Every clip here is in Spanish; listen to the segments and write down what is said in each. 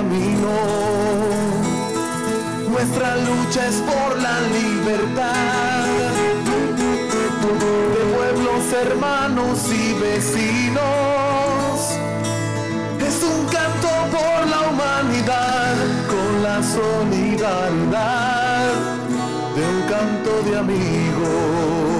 camino. Nuestra lucha es por la libertad de pueblos hermanos y vecinos. Es un canto por la humanidad con la solidaridad de un canto de amigos.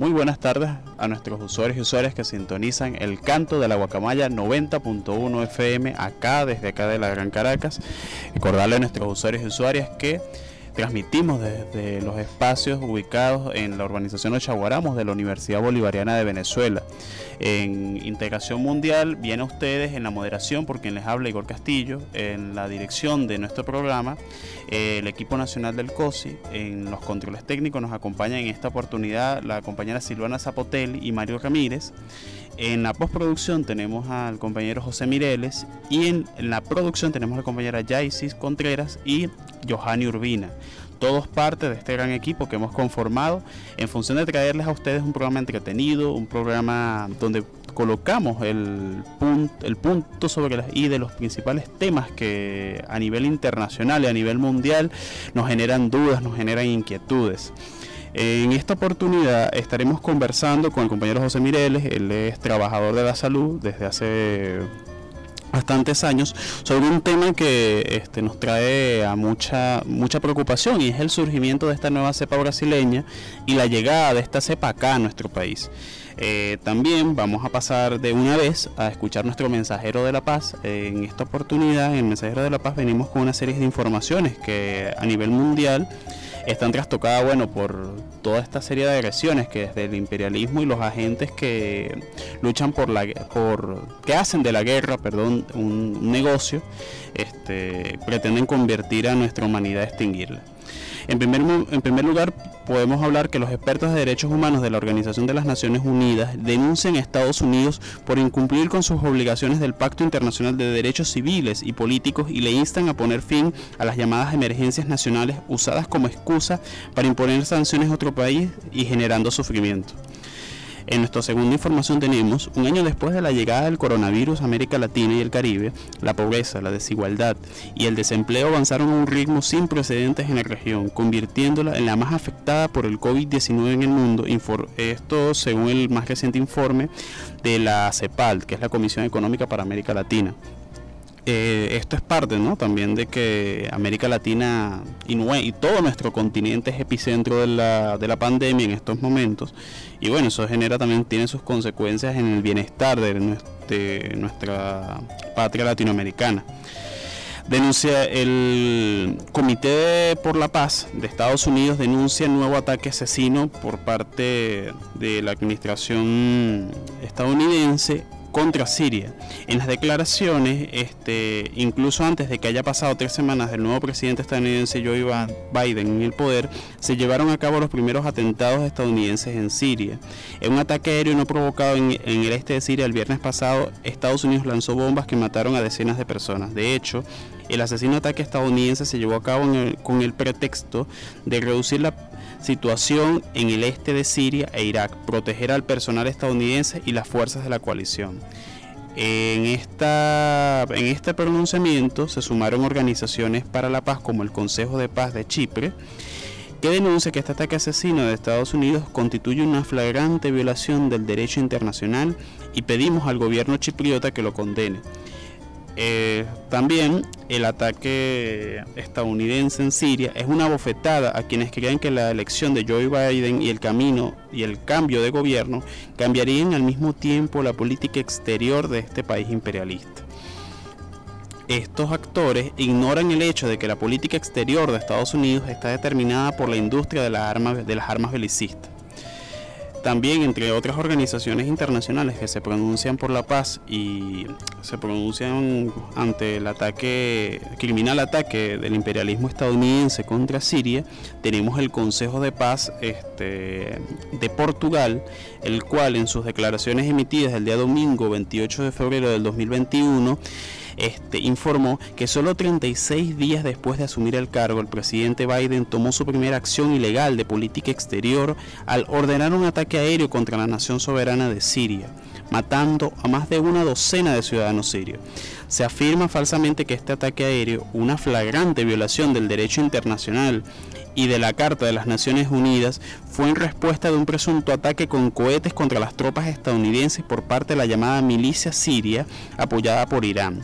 Muy buenas tardes a nuestros usuarios y usuarias que sintonizan el canto de la guacamaya 90.1 FM acá desde acá de la Gran Caracas. Recordarle a nuestros usuarios y usuarias que transmitimos desde los espacios ubicados en la urbanización Ochaguaramos de la Universidad Bolivariana de Venezuela. En Integración Mundial viene a ustedes en la moderación por quien les habla Igor Castillo, en la dirección de nuestro programa, eh, el equipo nacional del COSI, en los controles técnicos nos acompaña en esta oportunidad la compañera Silvana Zapotel y Mario Ramírez. En la postproducción tenemos al compañero José Mireles y en, la producción tenemos a la compañera Yaisis Contreras y Johanny Urbina. Todos parte de este gran equipo que hemos conformado en función de traerles a ustedes un programa entretenido, un programa donde colocamos el punto sobre las y de los principales temas que a nivel internacional y a nivel mundial nos generan dudas, nos generan inquietudes. En esta oportunidad estaremos conversando con el compañero José Mireles, él es trabajador de la salud desde hace bastantes años sobre un tema que este, nos trae a mucha mucha preocupación y es el surgimiento de esta nueva cepa brasileña y la llegada de esta cepa acá a nuestro país. Eh, también vamos a pasar de una vez a escuchar nuestro mensajero de la paz. En esta oportunidad, en el mensajero de la paz venimos con una serie de informaciones que a nivel mundial están trastocadas bueno, por toda esta serie de agresiones que desde el imperialismo y los agentes que luchan por la por que hacen de la guerra, perdón, un negocio, este, pretenden convertir a nuestra humanidad, extinguirla. En primer, lugar, podemos hablar que los expertos de derechos humanos de la Organización de las Naciones Unidas denuncian a Estados Unidos por incumplir con sus obligaciones del Pacto Internacional de Derechos Civiles y Políticos y le instan a poner fin a las llamadas emergencias nacionales usadas como excusa para imponer sanciones a otro país y generando sufrimiento. En nuestra segunda información tenemos, un año después de la llegada del coronavirus a América Latina y el Caribe, la pobreza, la desigualdad y el desempleo avanzaron a un ritmo sin precedentes en la región, convirtiéndola en la más afectada por el COVID-19 en el mundo. Esto según el más reciente informe de la CEPAL, que es la Comisión Económica para América Latina. Eh, esto es parte ¿no? también de que América Latina y, todo nuestro continente es epicentro de la, de la pandemia en estos momentos y bueno, eso genera también, tiene sus consecuencias en el bienestar de, de nuestra patria latinoamericana. Denuncia el Comité por la Paz de Estados Unidos denuncia nuevo ataque asesino por parte de la administración estadounidense contra Siria. En las declaraciones, este, incluso antes de que haya pasado tres semanas del nuevo presidente estadounidense Joe Biden en el poder, se llevaron a cabo los primeros atentados estadounidenses en Siria. En un ataque aéreo no provocado en, el este de Siria el viernes pasado, Estados Unidos lanzó bombas que mataron a decenas de personas. De hecho, el asesino ataque estadounidense se llevó a cabo con el pretexto de reducir la situación en el este de Siria e Irak, proteger al personal estadounidense y las fuerzas de la coalición. En, esta, en este pronunciamiento se sumaron organizaciones para la paz como el Consejo de Paz de Chipre, que denuncia que este ataque asesino de Estados Unidos constituye una flagrante violación del derecho internacional y pedimos al gobierno chipriota que lo condene. Eh, también el ataque estadounidense en Siria es una bofetada a quienes creen que la elección de Joe Biden y el camino y el cambio de gobierno cambiarían al mismo tiempo la política exterior de este país imperialista. Estos actores ignoran el hecho de que la política exterior de Estados Unidos está determinada por la industria de las armas, de las armas belicistas. También, entre otras organizaciones internacionales que se pronuncian por la paz y se pronuncian ante el ataque, criminal ataque del imperialismo estadounidense contra Siria, tenemos el Consejo de Paz este, de Portugal, el cual en sus declaraciones emitidas el día domingo 28 de febrero del 2021, este, informó que solo 36 días después de asumir el cargo, el presidente Biden tomó su primera acción ilegal de política exterior al ordenar un ataque aéreo contra la nación soberana de Siria, matando a más de una docena de ciudadanos sirios. Se afirma falsamente que este ataque aéreo, una flagrante violación del derecho internacional y de la Carta de las Naciones Unidas fue en respuesta de un presunto ataque con cohetes contra las tropas estadounidenses por parte de la llamada milicia siria apoyada por Irán.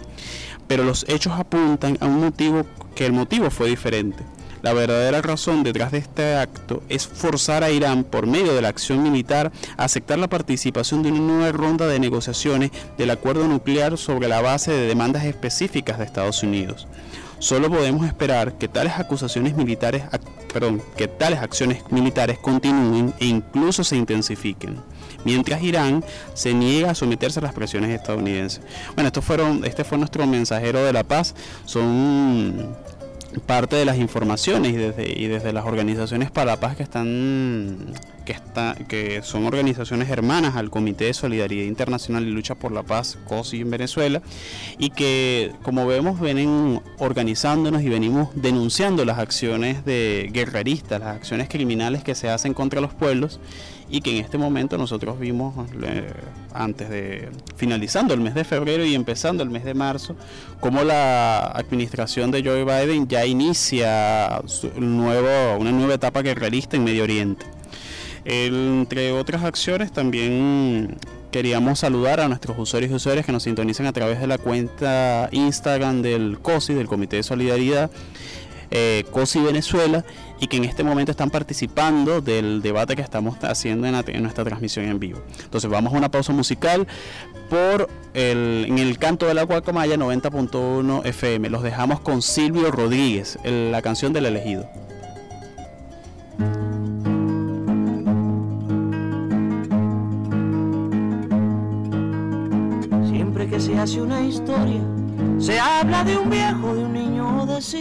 Pero los hechos apuntan a un motivo que el motivo fue diferente. La verdadera razón detrás de este acto es forzar a Irán, por medio de la acción militar, a aceptar la participación de una nueva ronda de negociaciones del acuerdo nuclear sobre la base de demandas específicas de Estados Unidos. Solo podemos esperar que tales acusaciones militares, perdón, que tales acciones militares continúen e incluso se intensifiquen, mientras Irán se niega a someterse a las presiones estadounidenses. Bueno, estos fueron, este fue nuestro mensajero de la paz. Son parte de las informaciones y desde, y desde las organizaciones para la paz que están que, está, que son organizaciones hermanas al Comité de Solidaridad Internacional y Lucha por la Paz, COSI en Venezuela, y que como vemos vienen organizándonos y venimos denunciando las acciones de guerreristas, las acciones criminales que se hacen contra los pueblos y que en este momento nosotros vimos eh, antes de finalizando el mes de febrero y empezando el mes de marzo como la administración de Joe Biden ya inicia nuevo, una nueva etapa guerrerista en Medio Oriente. entre otras acciones también queríamos saludar a nuestros usuarios y usuarias que nos sintonizan a través de la cuenta Instagram del COSI, del Comité de Solidaridad eh, COSI Venezuela y que en este momento están participando del debate que estamos haciendo en, nuestra transmisión en vivo. Entonces vamos a una pausa musical por el, en el canto de la Guacamaya 90.1 FM. Los dejamos con Silvio Rodríguez, la canción del elegido. Siempre que se hace una historia, se habla de un viejo, de un niño de sí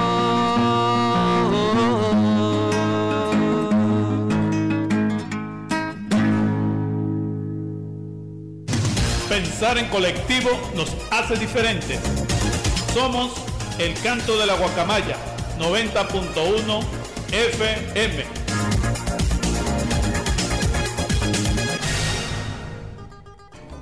Pensar en colectivo nos hace diferente. Somos el canto de la guacamaya 90.1 FM.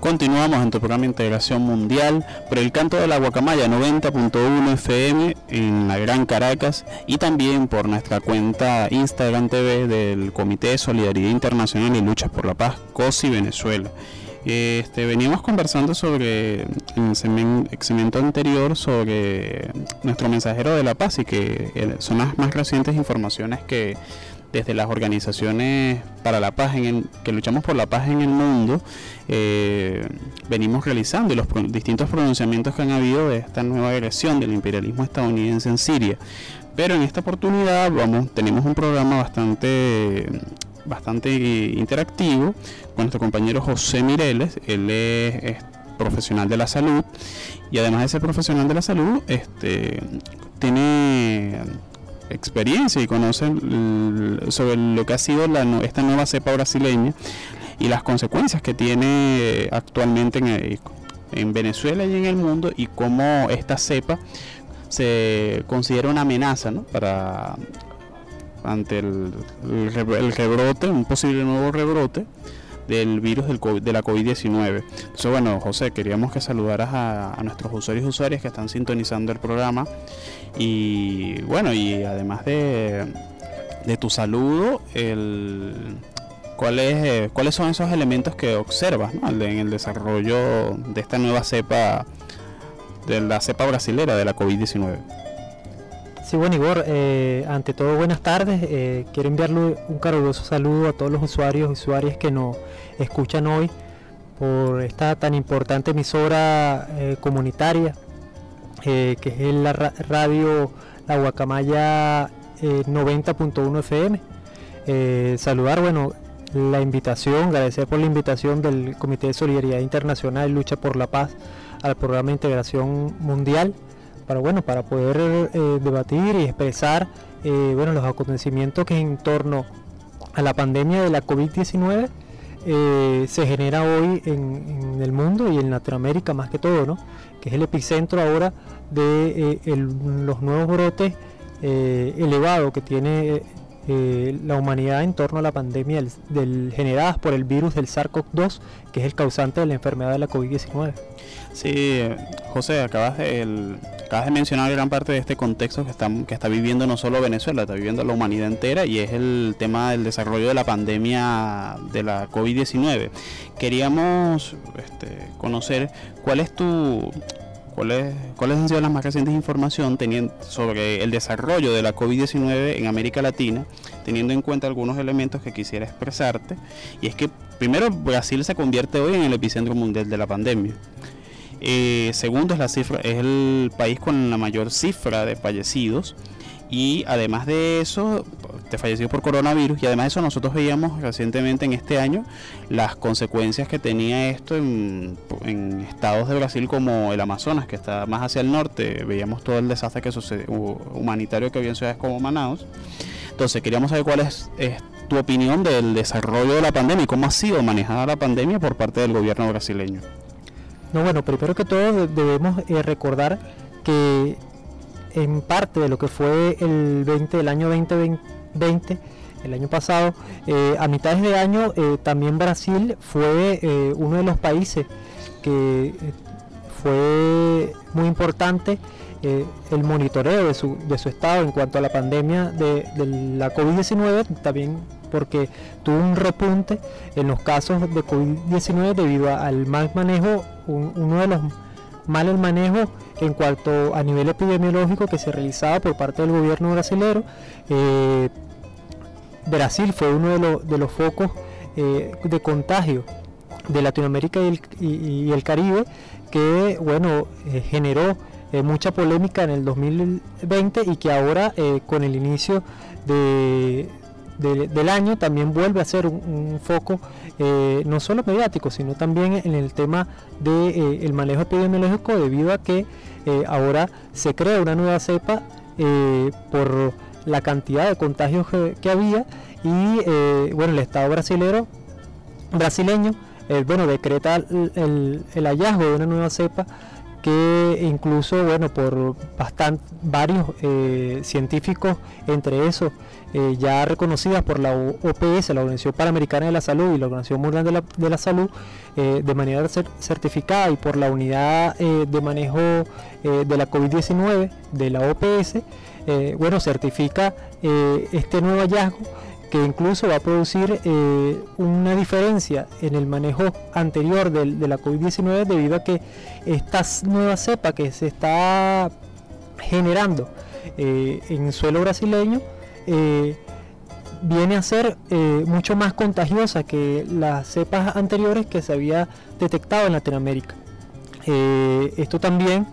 Continuamos en tu programa de Integración Mundial por el canto de la Guacamaya 90.1 FM en la Gran Caracas y también por nuestra cuenta Instagram TV del Comité de Solidaridad Internacional y Luchas por la Paz, COSI Venezuela. Este, veníamos conversando sobre en el segmento anterior sobre nuestro mensajero de la paz y que eh, son las más recientes informaciones que desde las organizaciones para la paz, en que luchamos por la paz en el mundo, eh, venimos realizando y los distintos pronunciamientos que han habido de esta nueva agresión del imperialismo estadounidense en Siria. Pero en esta oportunidad vamos, tenemos un programa bastante bastante interactivo con nuestro compañero José Mireles. Él es, profesional de la salud y además de ser profesional de la salud, este, tiene experiencia y conoce sobre lo que ha sido esta nueva cepa brasileña y las consecuencias que tiene actualmente en, en Venezuela y en el mundo y cómo esta cepa se considera una amenaza ¿no? para ante el, rebrote, un posible nuevo rebrote del virus del de la COVID-19. Entonces, bueno, José, queríamos que saludaras a, nuestros usuarios y usuarias que están sintonizando el programa. Y bueno, y además de, de tu saludo, el, ¿cuáles, eh, ¿cuáles son esos elementos que observas en el desarrollo de esta nueva cepa, de la cepa brasilera de la COVID-19? Sí, bueno, Igor, eh, ante todo buenas tardes. Eh, quiero enviarle un caluroso saludo a todos los usuarios y usuarias que nos escuchan hoy por esta tan importante emisora eh, comunitaria, que es la radio La Guacamaya 90.1 FM. saludar, bueno, la invitación, agradecer por la invitación del Comité de Solidaridad Internacional y Lucha por la Paz al programa de integración mundial para bueno para poder eh, debatir y expresar eh, bueno los acontecimientos que en torno a la pandemia de la COVID-19 eh, se genera hoy en, el mundo y en Latinoamérica más que todo, ¿no? que es el epicentro ahora de los nuevos brotes elevados que tiene la humanidad en torno a la pandemia del, generadas por el virus del SARS-CoV-2, que es el causante de la enfermedad de la COVID-19. Sí, José, acabas de, acabas de mencionar gran parte de este contexto que está, que está viviendo no solo Venezuela, está viviendo la humanidad entera y es el tema del desarrollo de la pandemia de la COVID-19. Queríamos este, conocer cuál es tu... ¿Cuáles, ¿Cuáles han sido las más recientes informaciones teniendo sobre el desarrollo de la COVID-19 en América Latina, teniendo en cuenta algunos elementos que quisiera expresarte? Y es que primero Brasil se convierte hoy en el epicentro mundial de la pandemia. Eh, segundo es la cifra, es el país con la mayor cifra de fallecidos. Y además de eso, fallecidos por coronavirus, y además de eso nosotros veíamos recientemente en este año las consecuencias que tenía esto en, en estados de Brasil como el Amazonas, que está más hacia el norte, veíamos todo el desastre que sucedió, humanitario que había en ciudades como Manaus. Entonces queríamos saber cuál es, tu opinión del desarrollo de la pandemia y cómo ha sido manejada la pandemia por parte del gobierno brasileño. No, bueno, primero que todo debemos eh, recordar que en parte de lo que fue el 20, el año 2020, el año pasado, eh, a mitad de año eh, también Brasil fue eh, uno de los países que fue muy importante el monitoreo de su, de su estado en cuanto a la pandemia de, la COVID-19, también porque tuvo un repunte en los casos de COVID-19 debido al mal manejo, uno de los mal el manejo en cuanto a nivel epidemiológico que se realizaba por parte del gobierno brasileño. Eh, Brasil fue uno de, los focos eh, de contagio de Latinoamérica y el, Caribe que bueno eh, generó mucha polémica en el 2020 y que ahora con el inicio de, del año también vuelve a ser un, foco eh, no solo mediático, sino también en el tema del de, eh, manejo epidemiológico debido a que eh, ahora se crea una nueva cepa por la cantidad de contagios que, había y bueno, el Estado brasilero, brasileño bueno, decreta el, el hallazgo de una nueva cepa que incluso, bueno, por bastante, varios eh, científicos, entre esos eh, ya reconocidas por la OPS, la Organización Panamericana de la Salud y la Organización Mundial de la, de la Salud, eh, de manera certificada y por la Unidad de Manejo de la COVID-19 de la OPS, bueno, certifica este nuevo hallazgo que incluso va a producir eh, una diferencia en el manejo anterior de, la COVID-19 debido a que esta nueva cepa que se está generando eh, en suelo brasileño eh, viene a ser mucho más contagiosa que las cepas anteriores que se había detectado en Latinoamérica. esto también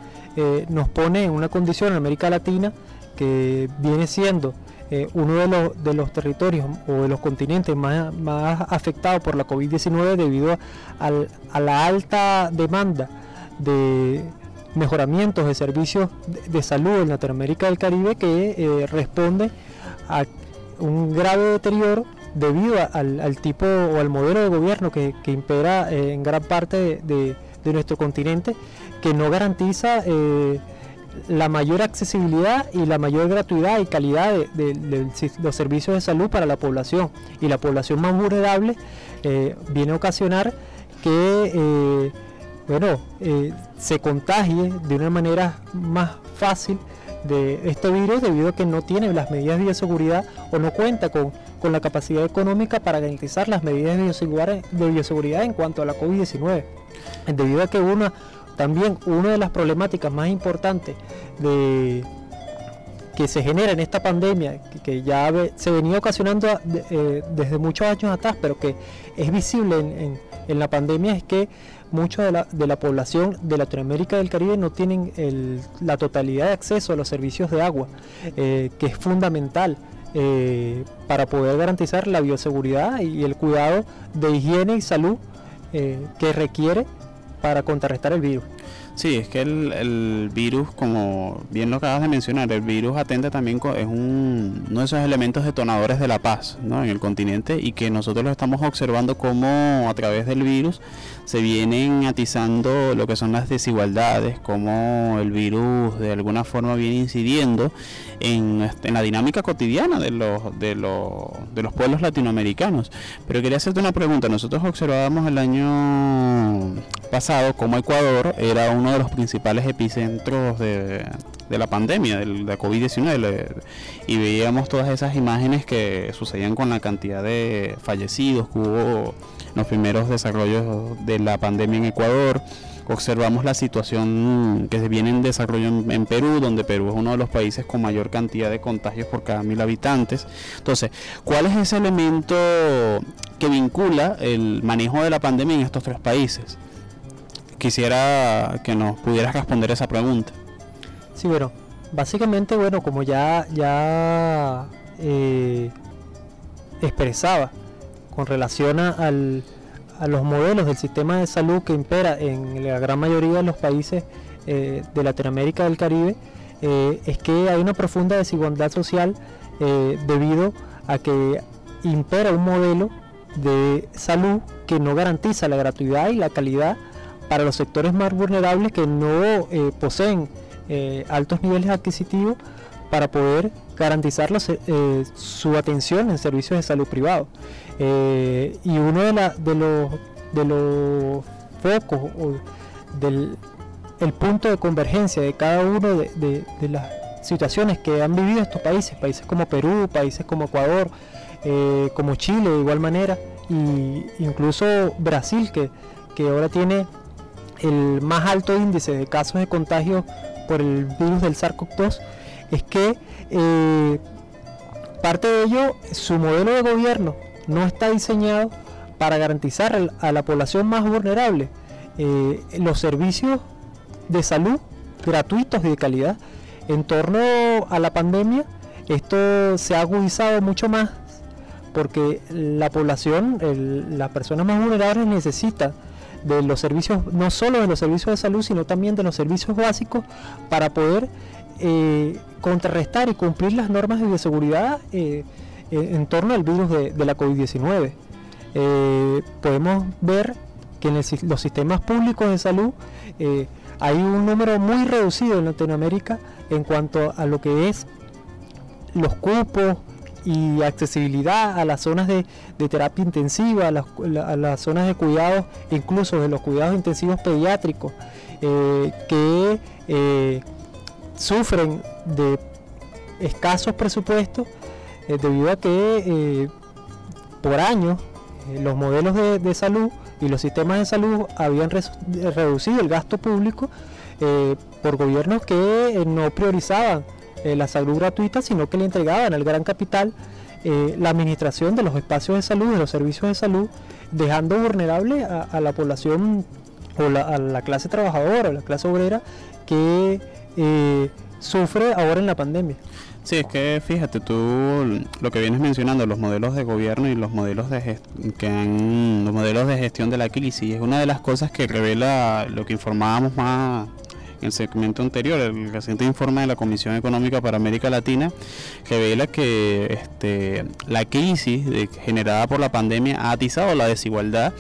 nos pone en una condición en América Latina que viene siendo eh, uno de los, de los territorios o de los continentes más, más afectados por la COVID-19 debido a la alta demanda de mejoramientos de servicios de, salud en Latinoamérica del Caribe que eh, responde a un grave deterioro debido al, tipo o al modelo de gobierno que, impera eh, en gran parte de, de, nuestro continente que no garantiza la mayor accesibilidad y la mayor gratuidad y calidad de, los servicios de salud para la población. Y la población más vulnerable eh, viene a ocasionar que eh, bueno, eh, se contagie de una manera más fácil de este virus debido a que no tiene las medidas de bioseguridad o no cuenta con, con la capacidad económica para garantizar las medidas de bioseguridad, de bioseguridad en cuanto a la COVID-19. Debido a que una también una de las problemáticas más importantes que se genera en esta pandemia, que, ya se venía ocasionando eh, desde muchos años atrás, pero que es visible en, la pandemia, es que mucha de la, de la, población de Latinoamérica y del Caribe no tienen la totalidad de acceso a los servicios de agua, eh, que es fundamental. Eh, para poder garantizar la bioseguridad y el cuidado de higiene y salud que requiere para contrarrestar el virus. Sí, es que el, virus, como bien lo acabas de mencionar, el virus atenta también, es un, uno de esos elementos detonadores de la paz ¿no? en el continente y que nosotros lo estamos observando como a través del virus se vienen atizando lo que son las desigualdades, como el virus de alguna forma viene incidiendo en, la dinámica cotidiana de los, de, los, de los pueblos latinoamericanos. Pero quería hacerte una pregunta, nosotros observábamos el año pasado como Ecuador era uno de los principales epicentros de, de la pandemia, de la COVID-19, y veíamos todas esas imágenes que sucedían con la cantidad de fallecidos que hubo en los primeros desarrollos de la pandemia en Ecuador. Observamos la situación que se viene en desarrollo en, Perú, donde Perú es uno de los países con mayor cantidad de contagios por cada mil habitantes. Entonces, ¿cuál es ese elemento que vincula el manejo de la pandemia en estos tres países? quisiera que nos pudieras responder esa pregunta. Sí, bueno, básicamente, bueno, como ya, ya eh, expresaba con relación a, al, a los modelos del sistema de salud que impera en la gran mayoría de los países eh, de Latinoamérica y del Caribe, eh, es que hay una profunda desigualdad social debido a que impera un modelo de salud que no garantiza la gratuidad y la calidad para los sectores más vulnerables que no poseen altos niveles adquisitivos para poder garantizar eh, su atención en servicios de salud privados. Eh, y uno de, de, los, de los focos o del el punto de convergencia de cada uno de, las situaciones que han vivido estos países, países como Perú, países como Ecuador, eh, como Chile de igual manera, y incluso Brasil, que, que ahora tiene el más alto índice de casos de contagio por el virus del SARS-CoV-2, es que eh, parte de ello, su modelo de gobierno no está diseñado para garantizar a la población más vulnerable eh, los servicios de salud gratuitos y de calidad. En torno a la pandemia, esto se ha agudizado mucho más porque la población, las personas más vulnerables necesitan de los servicios, no solo de los servicios de salud, sino también de los servicios básicos para poder eh, contrarrestar y cumplir las normas de seguridad eh, eh, en torno al virus de, la COVID-19. podemos ver que en los sistemas públicos de salud hay un número muy reducido en Latinoamérica en cuanto a lo que es los cupos y accesibilidad a las zonas de, terapia intensiva, a las, zonas de cuidados, incluso de los cuidados intensivos pediátricos, que sufren de escasos presupuestos eh, debido a que eh, por años eh, los modelos de, salud y los sistemas de salud habían reducido el gasto público por gobiernos que no priorizaban la salud gratuita, sino que le entregaban al gran capital la administración de los espacios de salud, de los servicios de salud, dejando vulnerable a, la población o a la clase trabajadora, a la clase obrera, que eh, sufre ahora en la pandemia. Sí, es que fíjate, tú lo que vienes mencionando, los modelos de gobierno y los modelos de que han, los modelos de gestión de la crisis, es una de las cosas que revela lo que informábamos más el segmento anterior, el reciente informe de la Comisión Económica para América Latina revela que este, la crisis generada por la pandemia ha atizado la desigualdad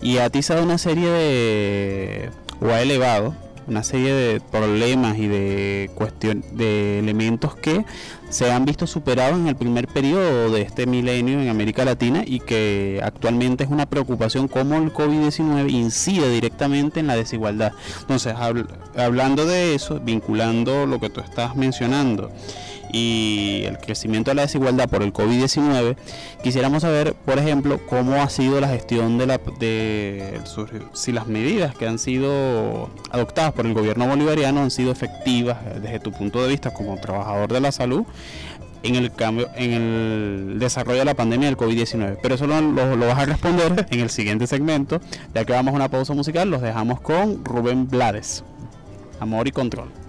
y ha atizado una serie de o ha elevado una serie de problemas y de cuestión de elementos que se han visto superados en el primer periodo de este milenio en América Latina y que actualmente es una preocupación cómo el COVID-19 incide directamente en la desigualdad. Entonces, hablando de eso, vinculando lo que tú estás mencionando, y el crecimiento de la desigualdad por el COVID-19, quisiéramos saber, por ejemplo, cómo ha sido la gestión de la de si las medidas que han sido adoptadas por el gobierno bolivariano han sido efectivas desde tu punto de vista como trabajador de la salud en el cambio en el desarrollo de la pandemia del COVID-19. Pero eso lo, lo, vas a responder en el siguiente segmento, ya que vamos a una pausa musical, los dejamos con Rubén Blades. Amor y control.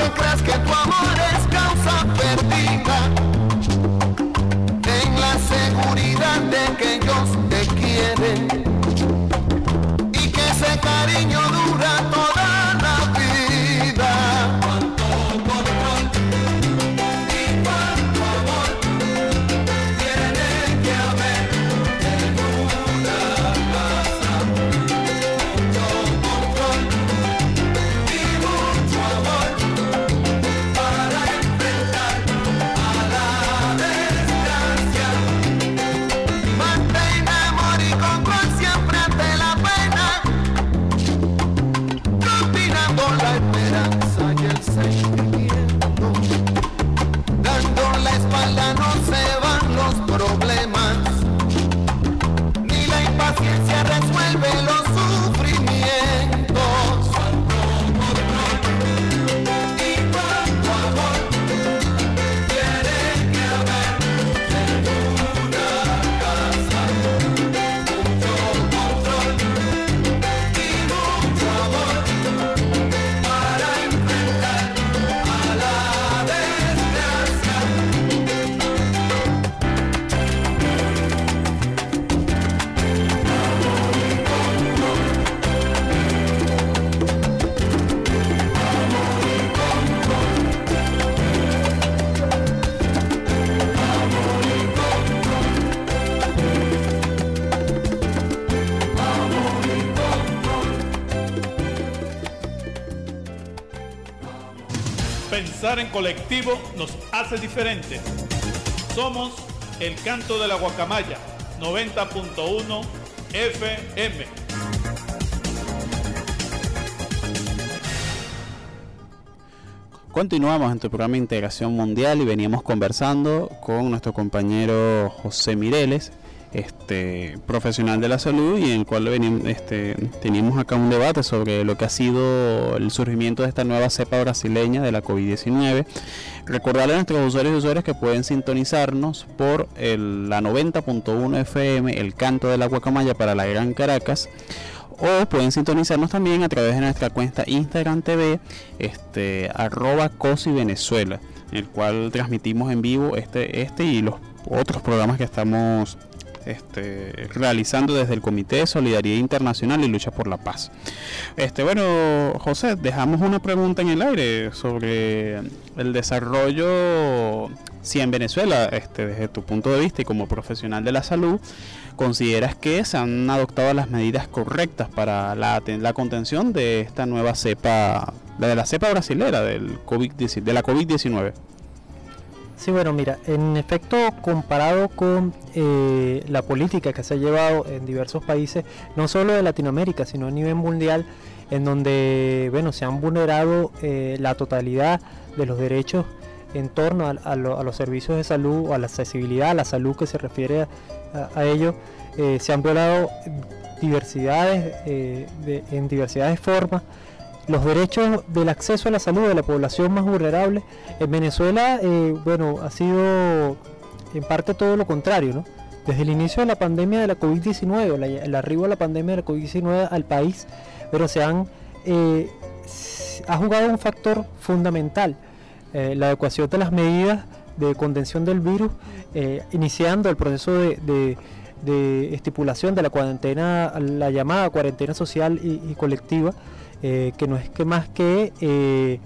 quem cresce, que é tua Pensar en colectivo nos hace diferentes. Somos el canto de la guacamaya 90.1 FM. Continuamos en tu programa Integración Mundial y veníamos conversando con nuestro compañero José Mireles, este profesional de la salud y en el cual este, teníamos acá un debate sobre lo que ha sido el surgimiento de esta nueva cepa brasileña de la COVID-19. Recordarle a nuestros usuarios y usuarias que pueden sintonizarnos por el- la 90.1 FM, el canto de la guacamaya para la Gran Caracas o pueden sintonizarnos también a través de nuestra cuenta Instagram TV, este, arroba COSI Venezuela, en el cual transmitimos en vivo este, este y los otros programas que estamos este, realizando desde el Comité de Solidaridad Internacional y Lucha por la Paz. Este, bueno, José, dejamos una pregunta en el aire sobre el desarrollo, si en Venezuela, este, desde tu punto de vista y como profesional de la salud, ¿Consideras que se han adoptado las medidas correctas para la, contención de esta nueva cepa, la de la cepa brasilera del COVID, de la COVID-19? Sí, bueno, mira, en efecto, comparado con eh, la política que se ha llevado en diversos países, no solo de Latinoamérica, sino a nivel mundial, en donde, bueno, se han vulnerado eh, la totalidad de los derechos en torno a, a lo- a los servicios de salud, o a la accesibilidad a la salud que se refiere a, a ello, eh, se han violado diversidades, de- en diversidades de formas, los derechos del acceso a la salud de la población más vulnerable. En Venezuela, eh, bueno, ha sido en parte todo lo contrario, ¿no? Desde el inicio de la pandemia de la COVID-19, o la- el arribo de la pandemia de la COVID-19 al país, pero se han, eh, ha jugado un factor fundamental, eh, la adecuación de las medidas de contención del virus, eh, iniciando el proceso de, de- estipulación de la cuarentena, la llamada cuarentena social y colectiva, eh, que no es que más que eh,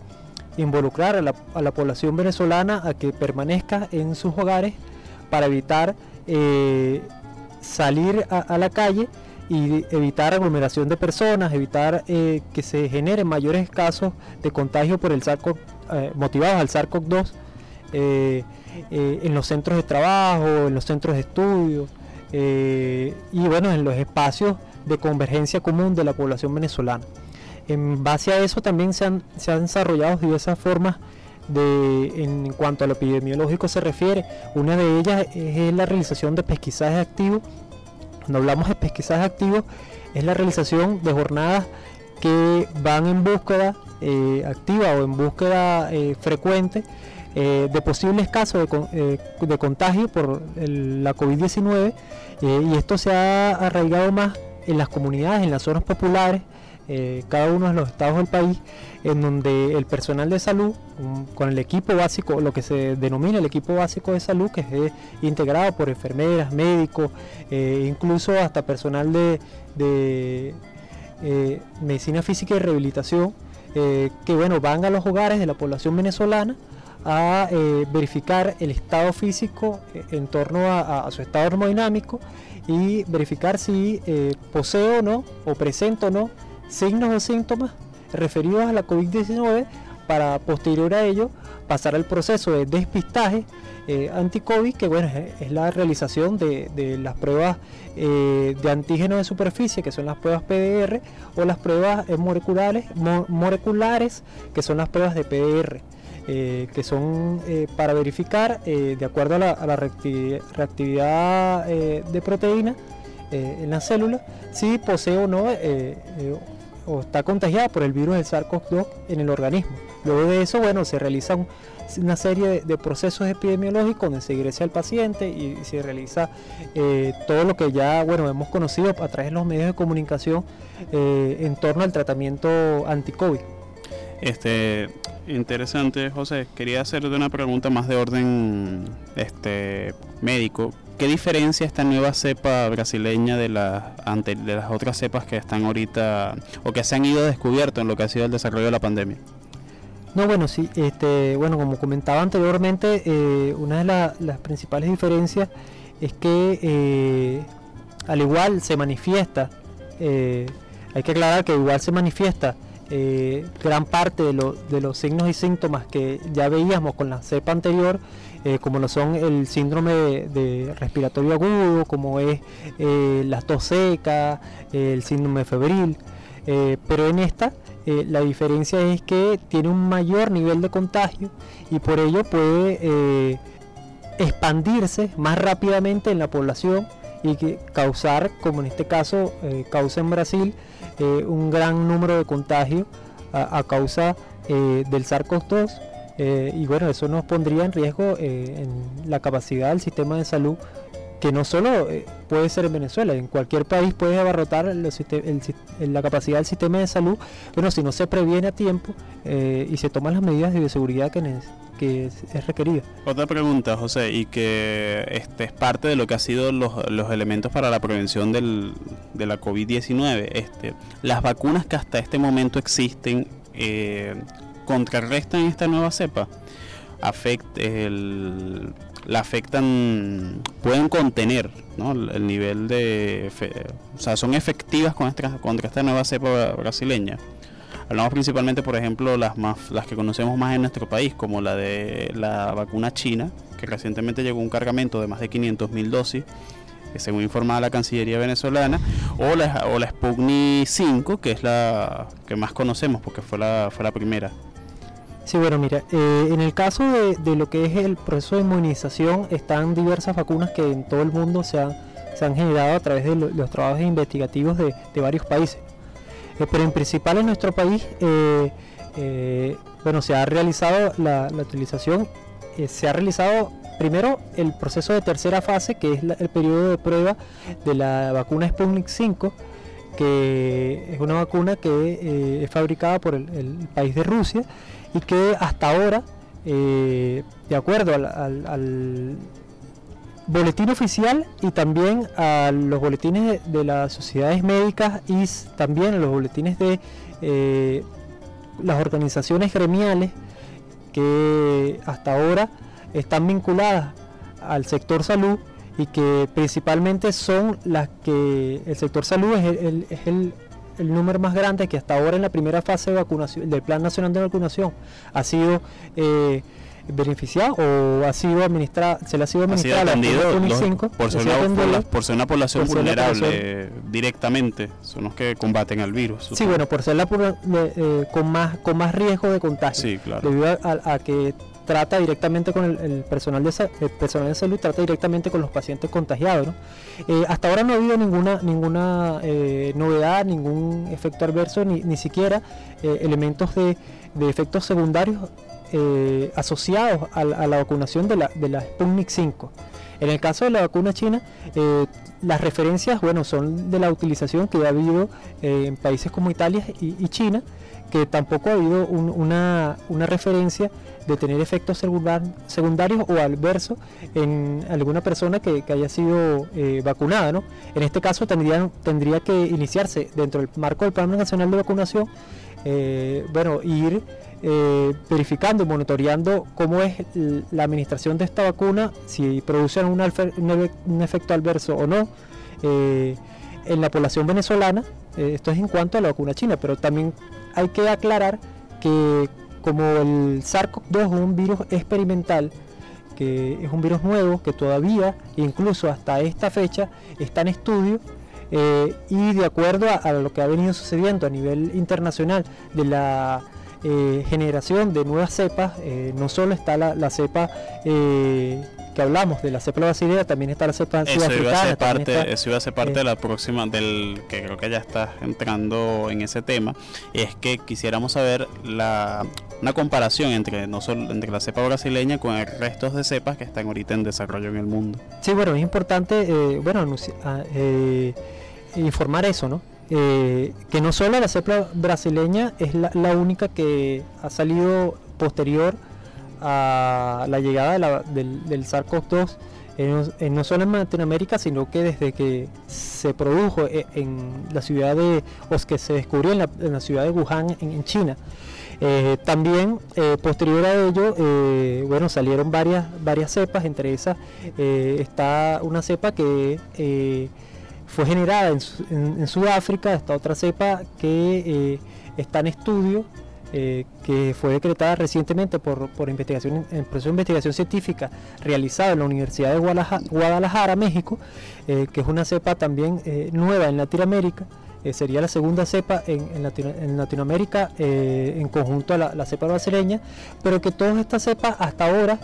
involucrar a la, población venezolana a que permanezca en sus hogares para evitar eh, salir a, a la calle y evitar aglomeración de personas, evitar que se generen mayores casos de contagio por el motivados al SARS-CoV-2 eh, eh, en los centros de trabajo, en los centros de estudio y bueno, en los espacios de convergencia común de la población venezolana. En base a eso también se han, desarrollado diversas formas de, en cuanto a lo epidemiológico se refiere. Una de ellas es la realización de pesquisajes activos. Cuando hablamos de pesquisajes activos, es la realización de jornadas que van en búsqueda eh, activa o en búsqueda eh, frecuente eh, de posibles casos de, con- de contagio por la COVID-19 eh, y esto se ha arraigado más en las comunidades, en las zonas populares, eh, cada uno de los estados del país, en donde el personal de salud, con el equipo básico, lo que se denomina el equipo básico de salud, que es integrado por enfermeras, médicos, eh, incluso hasta personal de, eh, medicina física y rehabilitación, que bueno, van a los hogares de la población venezolana a verificar el estado físico en torno a, su estado termodinámico y verificar si posee o no, o presenta o no, signos o síntomas referidos a la COVID-19 para posterior a ello pasar al proceso de despistaje eh, anti-COVID, que bueno, es, la realización de, las pruebas eh, de antígeno de superficie, que son las pruebas PDR, o las pruebas eh, moleculares, moleculares, que son las pruebas de PDR. que son para verificar, de acuerdo a la, reactividad de proteína en la célula, si posee o no o está contagiada por el virus del SARS-CoV-2 en el organismo. Luego de eso, bueno, se realiza una serie de, procesos epidemiológicos donde se ingresa al paciente y se realiza eh, todo lo que ya, bueno, hemos conocido a través de los medios de comunicación eh, en torno al tratamiento anti-COVID. Este, interesante, José. Quería hacerte una pregunta más de orden este, médico. ¿Qué diferencia esta nueva cepa brasileña de, la, de las otras cepas que están ahorita o que se han ido descubierto en lo que ha sido el desarrollo de la pandemia? No, bueno, sí, este, bueno, como comentaba anteriormente, eh, una de las principales diferencias es que eh, al igual se manifiesta, eh, hay que aclarar que igual se manifiesta gran parte de, los signos y síntomas que ya veíamos con la cepa anterior eh, como lo son el síndrome de, respiratorio agudo, como es eh, la tos seca, el síndrome febril. Eh, pero en esta la diferencia es que tiene un mayor nivel de contagio y por ello puede expandirse más rápidamente en la población y causar, como en este caso causa en Brasil, un gran número de contagios a, a causa del SARS-CoV-2 eh, y bueno, eso nos pondría en riesgo eh, en la capacidad del sistema de salud, que no solo eh, puede ser en Venezuela, en cualquier país puede abarrotar la capacidad del sistema de salud, bueno, si no se previene a tiempo y se toman las medidas de seguridad que, es, requerida. Otra pregunta, José, y que este es parte de lo que ha sido los, los elementos para la prevención del, de la COVID-19. Este, las vacunas que hasta este momento existen, contrarrestan esta nueva cepa, la afectan, pueden contener el, nivel de, o sea, son efectivas contra, contra esta nueva cepa brasileña. Hablamos principalmente, por ejemplo, las más, las que conocemos más en nuestro país, como la de la vacuna china, que recientemente llegó un cargamento de más de 500 mil dosis, según informaba la Cancillería venezolana, o la, o la Sputnik 5, que es la que más conocemos porque fue la, fue la primera. Sí, bueno, mira, eh, en el caso de, lo que es el proceso de inmunización, están diversas vacunas que en todo el mundo se han, se han generado a través de los trabajos investigativos de, varios países. Eh, pero en principal en nuestro país, eh, bueno, se ha realizado la, utilización, se ha realizado primero el proceso de tercera fase, que es el periodo de prueba de la vacuna Sputnik 5, que es una vacuna que es fabricada por el país de Rusia y que hasta ahora, eh, de acuerdo al, boletín oficial y también a los boletines de, las sociedades médicas y también a los boletines de eh, las organizaciones gremiales que hasta ahora están vinculadas al sector salud y que principalmente son las que el sector salud es es el el número más grande que hasta ahora en la primera fase de vacunación del Plan Nacional de Vacunación ha sido eh, beneficiado o ha sido administrado, se le ha sido administrado por, ser una, por, ser una población vulnerable directamente, son los que combaten al virus. Sí, bueno, por ser la eh, con más con más riesgo de contagio. Sí, claro. Debido a que trata directamente con el, personal, de, personal de salud, trata directamente con los pacientes contagiados. Eh, hasta ahora no ha habido ninguna, ninguna eh, novedad, ningún efecto adverso, ni, ni siquiera eh, elementos de, efectos secundarios asociados a, la vacunación de la, de la Sputnik 5. En el caso de la vacuna china, las referencias, bueno, son de la utilización que ha habido en países como Italia y, China, que tampoco ha habido una, referencia de tener efectos secundarios o adversos en alguna persona que, haya sido eh, vacunada. ¿no? En este caso tendría, tendría que iniciarse dentro del marco del Plan Nacional de Vacunación, bueno, ir eh, verificando monitoreando cómo es la administración de esta vacuna, si produce un, efecto adverso o no eh, en la población venezolana. Eh, esto es en cuanto a la vacuna china, pero también hay que aclarar que como el SARS-CoV-2 es un virus experimental, que es un virus nuevo que todavía, incluso hasta esta fecha, está en estudio. y de acuerdo a, lo que ha venido sucediendo a nivel internacional de la eh, generación de nuevas cepas, eh, no solo está la, cepa eh, que hablamos de la cepa brasileña, también está la cepa eso sudafricana. Iba a ser parte, eso iba a ser parte de la próxima, del que creo que ya está entrando en ese tema, es que quisiéramos saber la, una comparación entre no solo entre la cepa brasileña con el resto de cepas que están ahorita en desarrollo en el mundo. Sí, bueno, es importante, bueno, ah, informar eso, ¿no? Eh, que no solo la cepa brasileña es la, única que ha salido posterior a la llegada del, del SARS-CoV-2 no solo en Latinoamérica, sino que desde que se produjo e, en, la ciudad de, o que se descubrió en la, ciudad de Wuhan, en, China. Eh, también, eh, posterior a ello, bueno, salieron varias, varias cepas, entre esas está una cepa que fue generada en, Sudáfrica, esta otra cepa que eh, está en estudio, eh, que fue decretada recientemente por, por investigación, en proceso de investigación científica realizado en la Universidad de Guadalajara, México, eh, que es una cepa también nueva en Latinoamérica. sería la segunda cepa en, Latinoamérica en conjunto a la, cepa brasileña, pero que todas estas cepas hasta ahora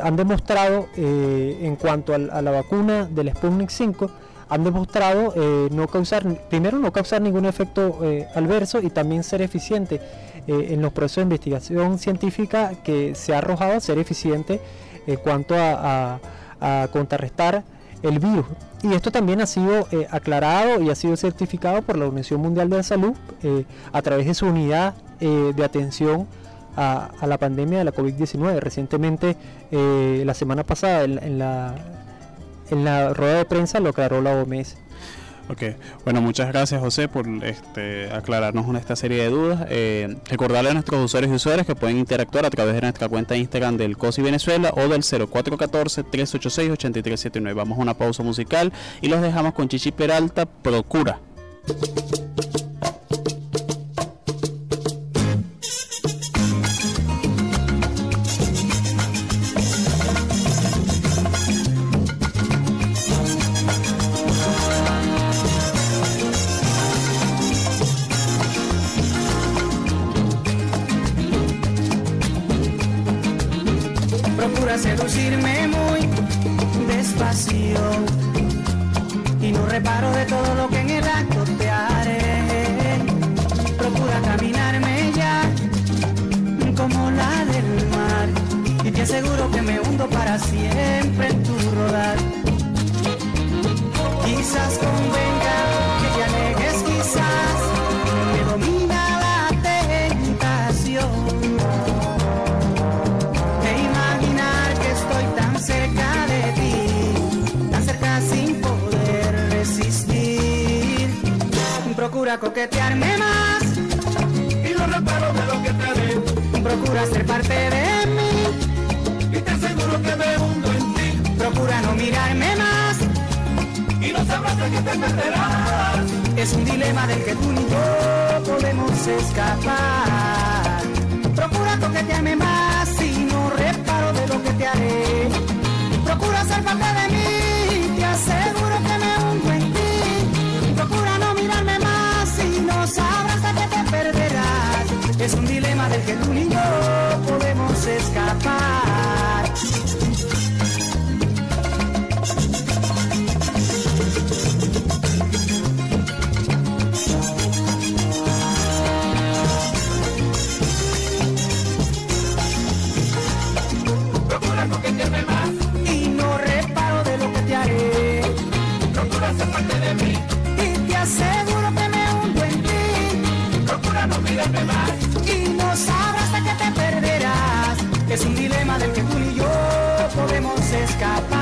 han demostrado en cuanto a, la vacuna del Sputnik 5 han demostrado eh, no causar, primero no causar ningún efecto eh, adverso y también ser eficiente eh, en los procesos de investigación científica que se ha arrojado ser eficiente en cuanto a, contrarrestar el virus. Y esto también ha sido aclarado y ha sido certificado por la Organización Mundial de la Salud a través de su unidad de atención a, la pandemia de la COVID-19. Recientemente, la semana pasada, en la en la rueda de prensa lo aclaró la OMS. Ok, bueno, muchas gracias José por este, aclararnos esta serie de dudas. Eh, recordarle a nuestros usuarios y usuarias que pueden interactuar a través de nuestra cuenta de Instagram del COSI Venezuela o del 0414-386-8379. Vamos a una pausa musical y los dejamos con Chichi Peralta, Procura. got my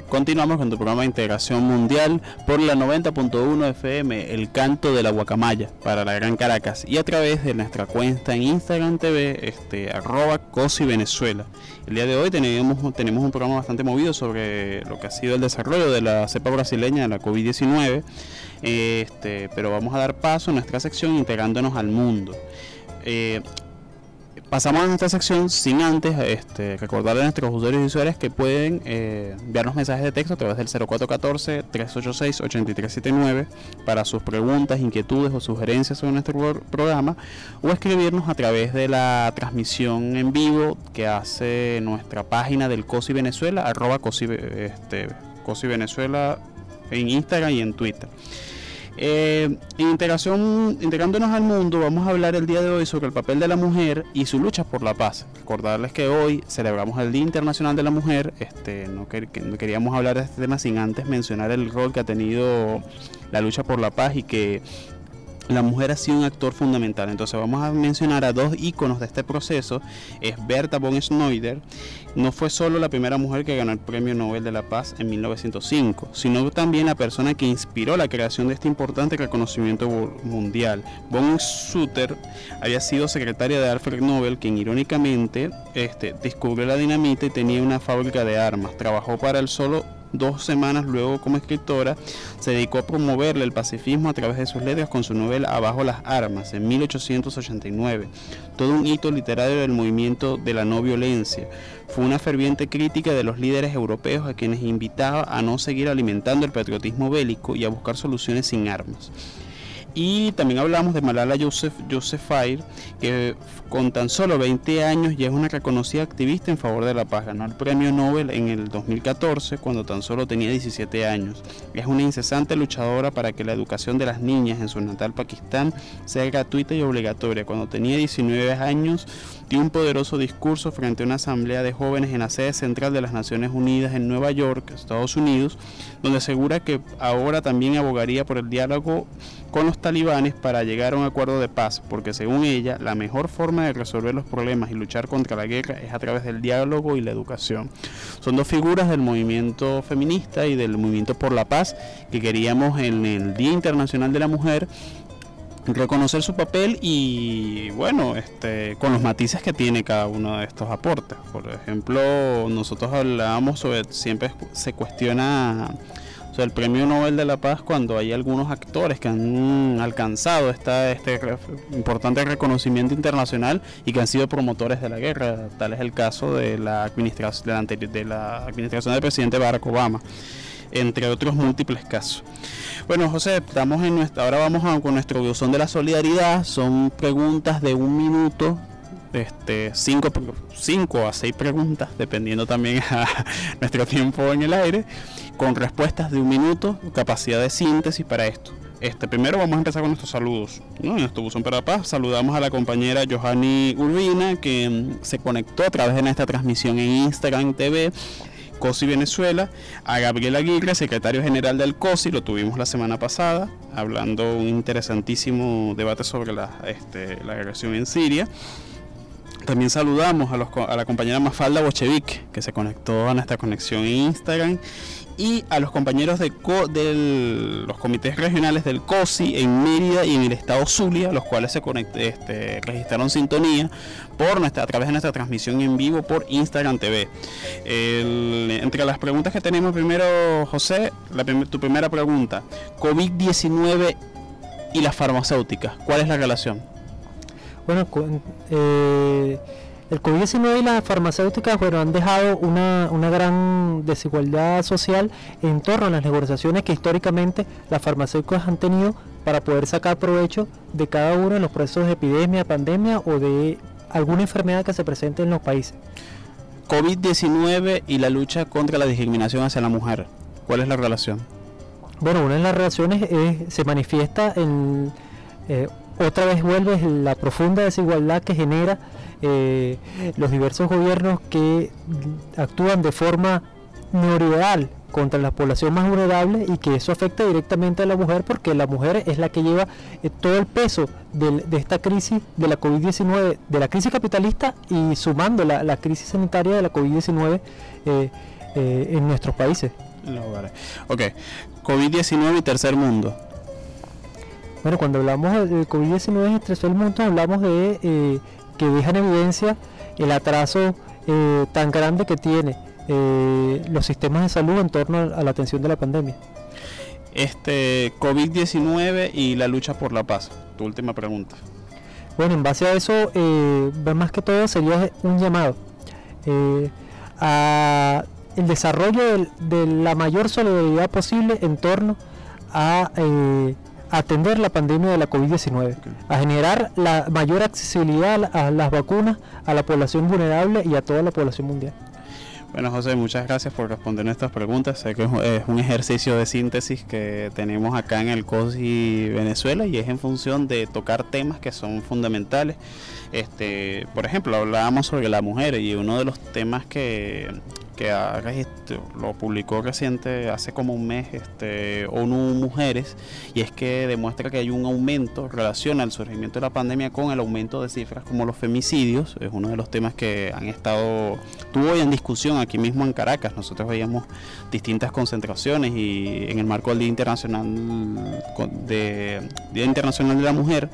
Continuamos con tu programa de integración mundial por la 90.1 FM, el canto de la guacamaya para la Gran Caracas y a través de nuestra cuenta en Instagram TV, este, arroba Cosi. El día de hoy tenemos, tenemos un programa bastante movido sobre lo que ha sido el desarrollo de la cepa brasileña de la COVID-19, este, pero vamos a dar paso a nuestra sección integrándonos al mundo. Eh, pasamos a nuestra sección sin antes este, recordarle a nuestros usuarios y usuarias que pueden eh, enviarnos mensajes de texto a través del 0414-386-8379 para sus preguntas, inquietudes o sugerencias sobre nuestro programa o escribirnos a través de la transmisión en vivo que hace nuestra página del COSI Venezuela, arroba COSI, este, Venezuela en Instagram y en Twitter. Eh, integración, integrándonos al mundo, vamos a hablar el día de hoy sobre el papel de la mujer y su lucha por la paz. Recordarles que hoy celebramos el Día Internacional de la Mujer. Este, no, no queríamos hablar de este tema sin antes mencionar el rol que ha tenido la lucha por la paz y que la mujer ha sido un actor fundamental. Entonces vamos a mencionar a dos íconos de este proceso. Es Berta von Schneider. No fue solo la primera mujer que ganó el Premio Nobel de la Paz en 1905, sino también la persona que inspiró la creación de este importante reconocimiento mundial. Von Sutter había sido secretaria de Alfred Nobel, quien irónicamente este, descubrió la dinamita y tenía una fábrica de armas. Trabajó para el solo dos semanas luego como escritora, se dedicó a promoverle el pacifismo a través de sus letras con su novela Abajo las Armas en 1889, todo un hito literario del movimiento de la no violencia. Fue una ferviente crítica de los líderes europeos a quienes invitaba a no seguir alimentando el patriotismo bélico y a buscar soluciones sin armas. Y también hablamos de Malala Yousafzai, que con tan solo 20 años ya es una reconocida activista en favor de la paz. Ganó el premio Nobel en el 2014 cuando tan solo tenía 17 años. Es una incesante luchadora para que la educación de las niñas en su natal Pakistán sea gratuita y obligatoria. Cuando tenía 19 años dio un poderoso discurso frente a una asamblea de jóvenes en la sede central de las Naciones Unidas en Nueva York, Estados Unidos, donde asegura que ahora también abogaría por el diálogo con los talibanes para llegar a un acuerdo de paz, porque según ella, la mejor forma de resolver los problemas y luchar contra la guerra es a través del diálogo y la educación. Son dos figuras del movimiento feminista y del movimiento por la paz que queríamos en el Día Internacional de la Mujer reconocer su papel y bueno, este, con los matices que tiene cada uno de estos aportes. Por ejemplo, nosotros hablábamos sobre, siempre se cuestiona el premio Nobel de la Paz cuando hay algunos actores que han alcanzado esta, este importante reconocimiento internacional y que han sido promotores de la guerra. Tal es el caso de la administración, de la administración del presidente Barack Obama entre otros múltiples casos. Bueno, José, estamos en nuestra, ahora vamos con nuestro buzón de la solidaridad. Son preguntas de un minuto, este, cinco, cinco a seis preguntas, dependiendo también a nuestro tiempo en el aire, con respuestas de un minuto, capacidad de síntesis para esto. Este, primero vamos a empezar con nuestros saludos. En nuestro buzón para la paz saludamos a la compañera Johanny Urbina que mm, se conectó a través de nuestra transmisión en Instagram TV COSI Venezuela, a Gabriel Aguirre, secretario general del COSI, lo tuvimos la semana pasada, hablando un interesantísimo debate sobre la, este, la agresión en Siria. También saludamos a, a la compañera Mafalda Bochevic, que se conectó a nuestra conexión en Instagram y a los compañeros de los comités regionales del COSI en Mérida y en el estado Zulia, los cuales se este, registraron sintonía por nuestra, a través de nuestra transmisión en vivo por Instagram TV. entre las preguntas que tenemos primero, José, tu primera pregunta, COVID-19 y las farmacéuticas, ¿cuál es la relación? Bueno, eh, el COVID-19 y las farmacéuticas bueno, han dejado una, gran desigualdad social en torno a las negociaciones que históricamente las farmacéuticas han tenido para poder sacar provecho de cada uno de los procesos de epidemia, pandemia o de alguna enfermedad que se presente en los países. COVID-19 y la lucha contra la discriminación hacia la mujer. ¿Cuál es la relación? Bueno, una de las relaciones se manifiesta en, eh, otra vez vuelve la profunda desigualdad que genera eh, los diversos gobiernos que actúan de forma neoliberal contra la población más vulnerable y que eso afecta directamente a la mujer porque la mujer es la que lleva eh, todo el peso de, esta crisis de la COVID-19, de la crisis capitalista y sumando la, crisis sanitaria de la COVID-19 eh, en nuestros países. Ok, COVID-19 y tercer mundo. Bueno, cuando hablamos de COVID-19 y tercer mundo hablamos de que deja en evidencia el atraso eh, tan grande que tiene eh, los sistemas de salud en torno a, la atención de la pandemia. Este COVID-19 y la lucha por la paz. Tu última pregunta. Bueno, en base a eso, eh, más que todo sería un llamado a el desarrollo de, la mayor solidaridad posible en torno a atender la pandemia de la COVID-19, a generar la mayor accesibilidad a las vacunas a la población vulnerable y a toda la población mundial. Bueno, José, muchas gracias por responder nuestras preguntas. Sé que es un ejercicio de síntesis que tenemos acá en el COSI Venezuela y es en función de tocar temas que son fundamentales. Este, por ejemplo, hablábamos sobre la mujer y uno de los temas que que lo publicó reciente, hace como un mes, este, ONU Mujeres, y es que demuestra que hay un aumento, relaciona el surgimiento de la pandemia con el aumento de cifras como los femicidios, es uno de los temas que han estado, tuvo en discusión aquí mismo en Caracas, nosotros veíamos distintas concentraciones y en el marco del Día Internacional de la Mujer,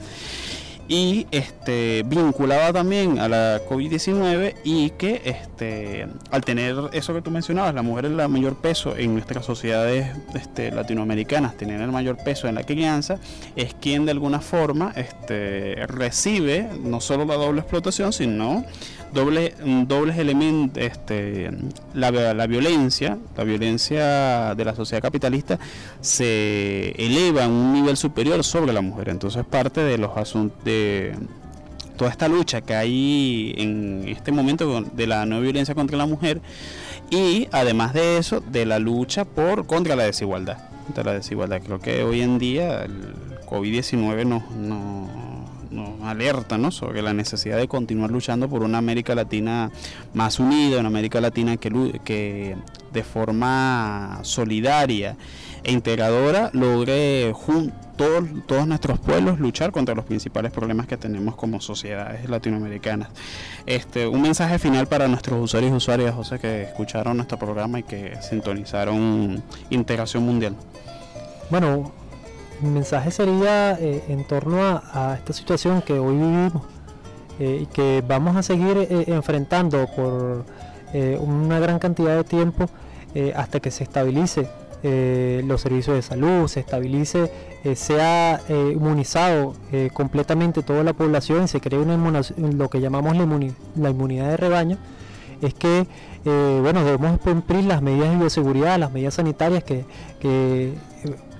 y este vinculaba también a la COVID-19 y que este al tener eso que tú mencionabas, la mujer es la mayor peso en nuestras sociedades este, latinoamericanas, tener el mayor peso en la crianza, es quien de alguna forma este, recibe no solo la doble explotación, sino doble, dobles elementos, este, la, la, violencia, la violencia de la sociedad capitalista se eleva a un nivel superior sobre la mujer. Entonces parte de los asuntos de toda esta lucha que hay en este momento de la no violencia contra la mujer y además de eso de la lucha por contra la desigualdad contra la desigualdad creo que hoy en día el COVID-19 no, no nos alerta ¿no? sobre la necesidad de continuar luchando por una América Latina más unida, una América Latina que, que de forma solidaria e integradora logre todos, todos nuestros pueblos luchar contra los principales problemas que tenemos como sociedades latinoamericanas. Este, un mensaje final para nuestros usuarios y usuarias, José, que escucharon nuestro programa y que sintonizaron Integración Mundial. Bueno, mi mensaje sería eh, en torno a, esta situación que hoy vivimos eh, y que vamos a seguir eh, enfrentando por una gran cantidad de tiempo hasta que se estabilice los servicios de salud, se estabilice, sea inmunizado completamente toda la población se cree una lo que llamamos la, inmunidad de rebaño, es que bueno debemos cumplir las medidas de bioseguridad, las medidas sanitarias que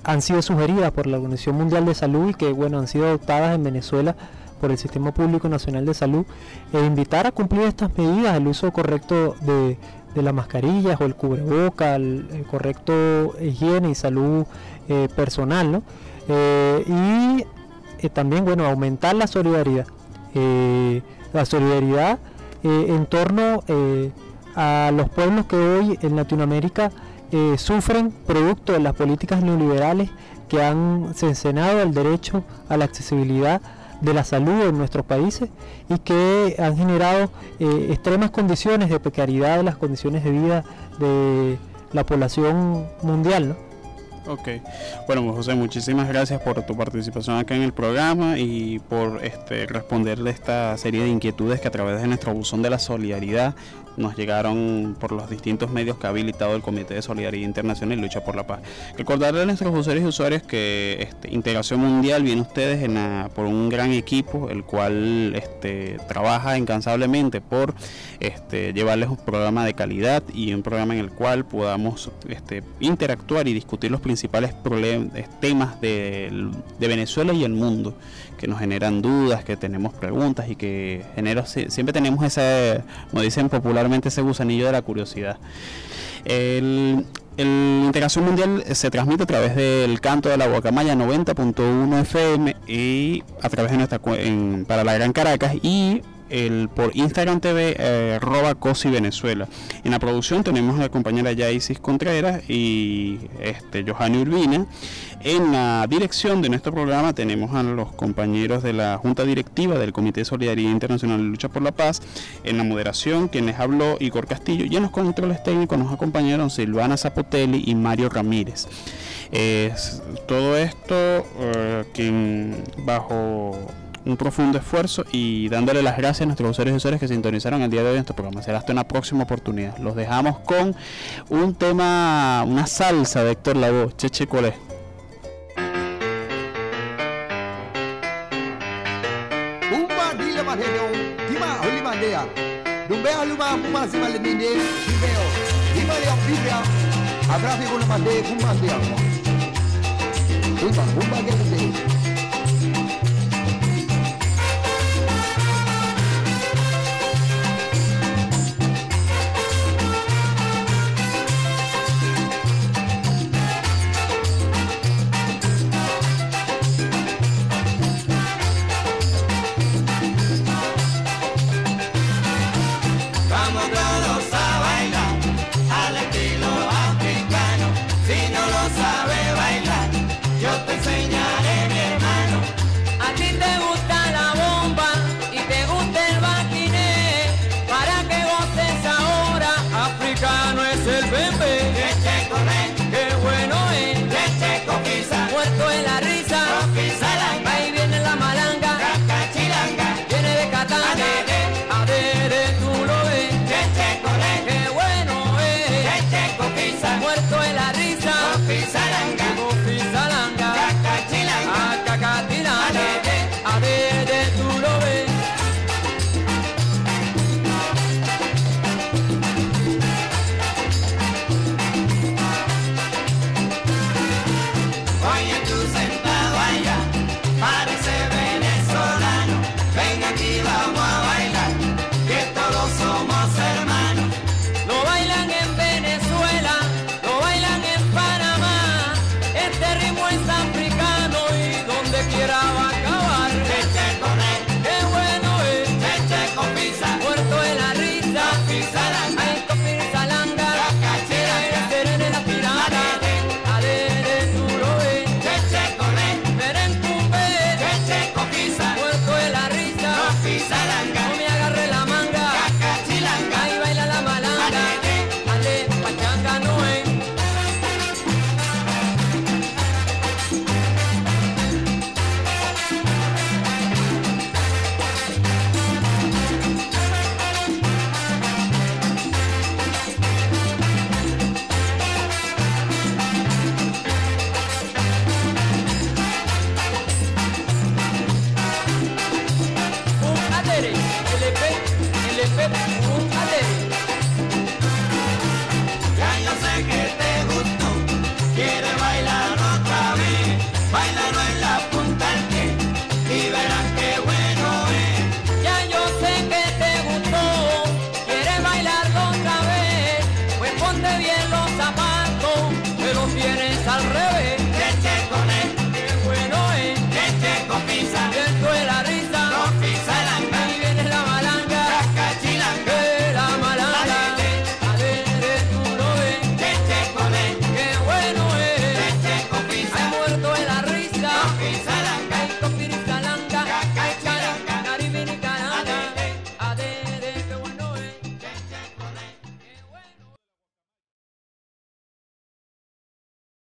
han sido sugeridas por la Organización Mundial de Salud y que bueno, han sido adoptadas en Venezuela por el Sistema Público Nacional de Salud e invitar a cumplir estas medidas, el uso correcto de, de las mascarillas o el cubreboca, el, correcto higiene y salud eh, personal, ¿no? Eh, y eh, también, bueno, aumentar la solidaridad, la solidaridad en torno a los pueblos que hoy en Latinoamérica eh, sufren producto de las políticas neoliberales que han cercenado el derecho a la accesibilidad de la salud en nuestros países y que han generado eh, extremas condiciones de precariedad de las condiciones de vida de la población mundial. Ok, bueno José, muchísimas gracias por tu participación acá en el programa y por este, responderle esta serie de inquietudes que a través de nuestro buzón de la solidaridad nos llegaron por los distintos medios que ha habilitado el Comité de Solidaridad Internacional y Lucha por la Paz. Recordarle a nuestros usuarios y usuarios que este, Integración Mundial viene ustedes en por un gran equipo, el cual este, trabaja incansablemente por este, llevarles un programa de calidad y un programa en el cual podamos este, interactuar y discutir los principales problemas, temas de, de Venezuela y el mundo que nos generan dudas, que tenemos preguntas y que genera, siempre tenemos ese, como dicen popularmente, ese gusanillo de la curiosidad. El, Integración Mundial se transmite a través del canto de la Guacamaya 90.1 FM y a través de nuestra en, para la Gran Caracas y el, por Instagram TV, eh, Cosi Venezuela. En la producción tenemos a la compañera Yaisis Contreras y este, Johanny Urbina. En la dirección de nuestro programa tenemos a los compañeros de la Junta Directiva del Comité de Solidaridad Internacional de Lucha por la Paz. En la moderación, quien les habló, Igor Castillo. Y en los controles técnicos nos acompañaron Silvana Zapotelli y Mario Ramírez. todo esto eh, quien bajo un profundo esfuerzo y dándole las gracias a nuestros usuarios y usuarias que sintonizaron el día de hoy en este programa. Será hasta una próxima oportunidad. Los dejamos con un tema, una salsa de Héctor Lavoe, Cheche Colé. Abra figura